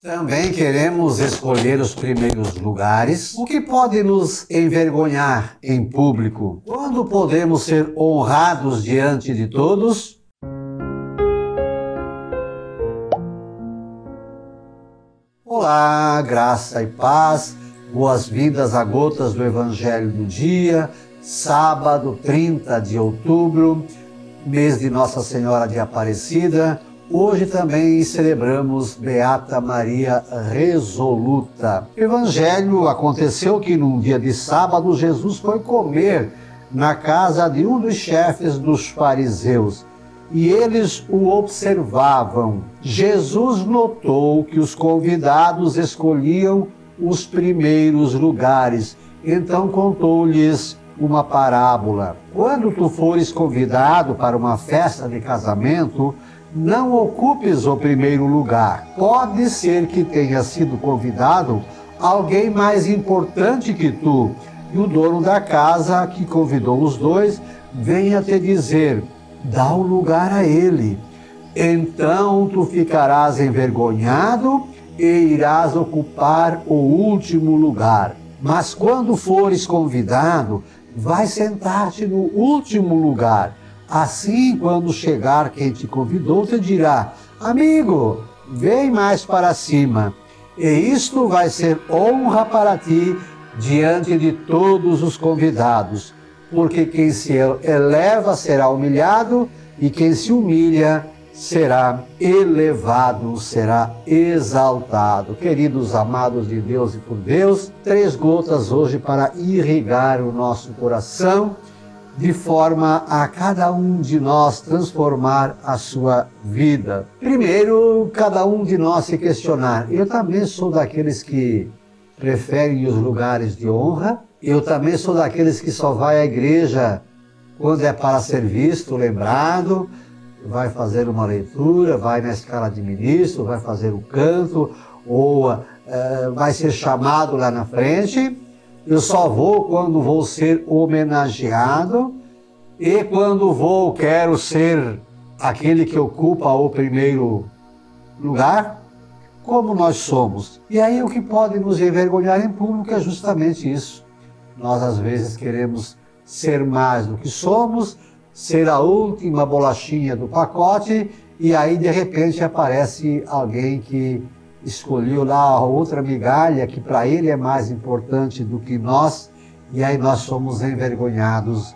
Também queremos escolher os primeiros lugares, o que pode nos envergonhar em público. Quando podemos ser honrados diante de todos? Olá, graça e paz, boas-vindas a gotas do Evangelho do Dia, sábado 30 de outubro, mês de Nossa Senhora de Aparecida. Hoje também celebramos Beata Maria Resoluta. Evangelho aconteceu que num dia de sábado Jesus foi comer na casa de um dos chefes dos fariseus e eles o observavam. Jesus notou que os convidados escolhiam os primeiros lugares, então contou-lhes uma parábola. Quando tu fores convidado para uma festa de casamento, não ocupes o primeiro lugar. Pode ser que tenha sido convidado alguém mais importante que tu, e o dono da casa que convidou os dois venha te dizer: dá o lugar a ele. Então tu ficarás envergonhado e irás ocupar o último lugar. Mas quando fores convidado, vai sentar-te no último lugar Assim, quando chegar quem te convidou, te dirá: Amigo, vem mais para cima. E isto vai ser honra para ti diante de todos os convidados, porque quem se eleva será humilhado e quem se humilha será elevado, será exaltado. Queridos amados de Deus e por Deus, três gotas hoje para irrigar o nosso coração de forma a cada um de nós transformar a sua vida. Primeiro, cada um de nós se questionar: eu também sou daqueles que preferem os lugares de honra? Eu também sou daqueles que só vai à igreja quando é para ser visto, lembrado, vai fazer uma leitura, vai na escala de ministro, vai fazer o canto, ou uh, vai ser chamado lá na frente eu só vou quando vou ser homenageado e quando vou quero ser aquele que ocupa o primeiro lugar, como nós somos. E aí o que pode nos envergonhar em público é justamente isso. Nós às vezes queremos ser mais do que somos, ser a última bolachinha do pacote e aí de repente aparece alguém que escolheu lá a outra migalha que para ele é mais importante do que nós, e aí nós somos envergonhados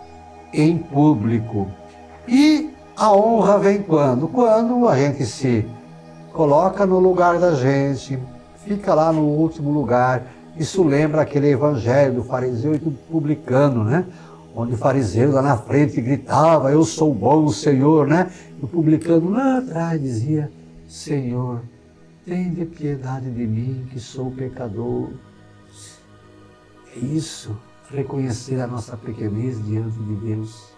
em público. E a honra vem quando? Quando a gente se coloca no lugar da gente, fica lá no último lugar. Isso lembra aquele evangelho do fariseu e do publicano, né? Onde o fariseu lá na frente gritava, eu sou bom, Senhor, né? E o publicano lá atrás dizia, Senhor, Tende piedade de mim, que sou pecador. É isso, reconhecer a nossa pequenez diante de Deus.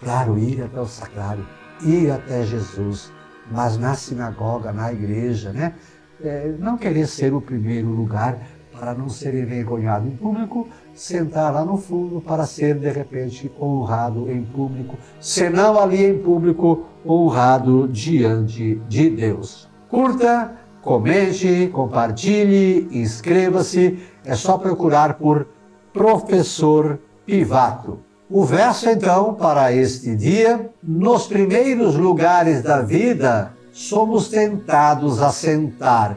Claro, ir até o sacrário, ir até Jesus, mas na sinagoga, na igreja, né? É, não querer ser o primeiro lugar para não ser envergonhado em público, sentar lá no fundo para ser de repente honrado em público, senão ali em público honrado diante de Deus. Curta comente, compartilhe, inscreva-se. É só procurar por Professor Pivato. O verso, então, para este dia: nos primeiros lugares da vida, somos tentados a sentar.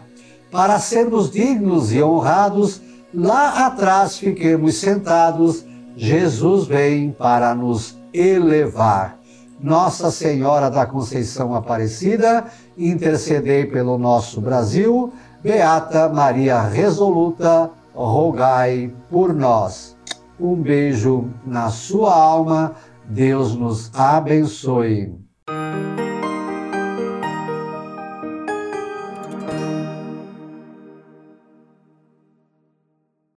Para sermos dignos e honrados, lá atrás fiquemos sentados. Jesus vem para nos elevar. Nossa Senhora da Conceição Aparecida, intercedei pelo nosso Brasil. Beata Maria Resoluta, rogai por nós. Um beijo na sua alma. Deus nos abençoe.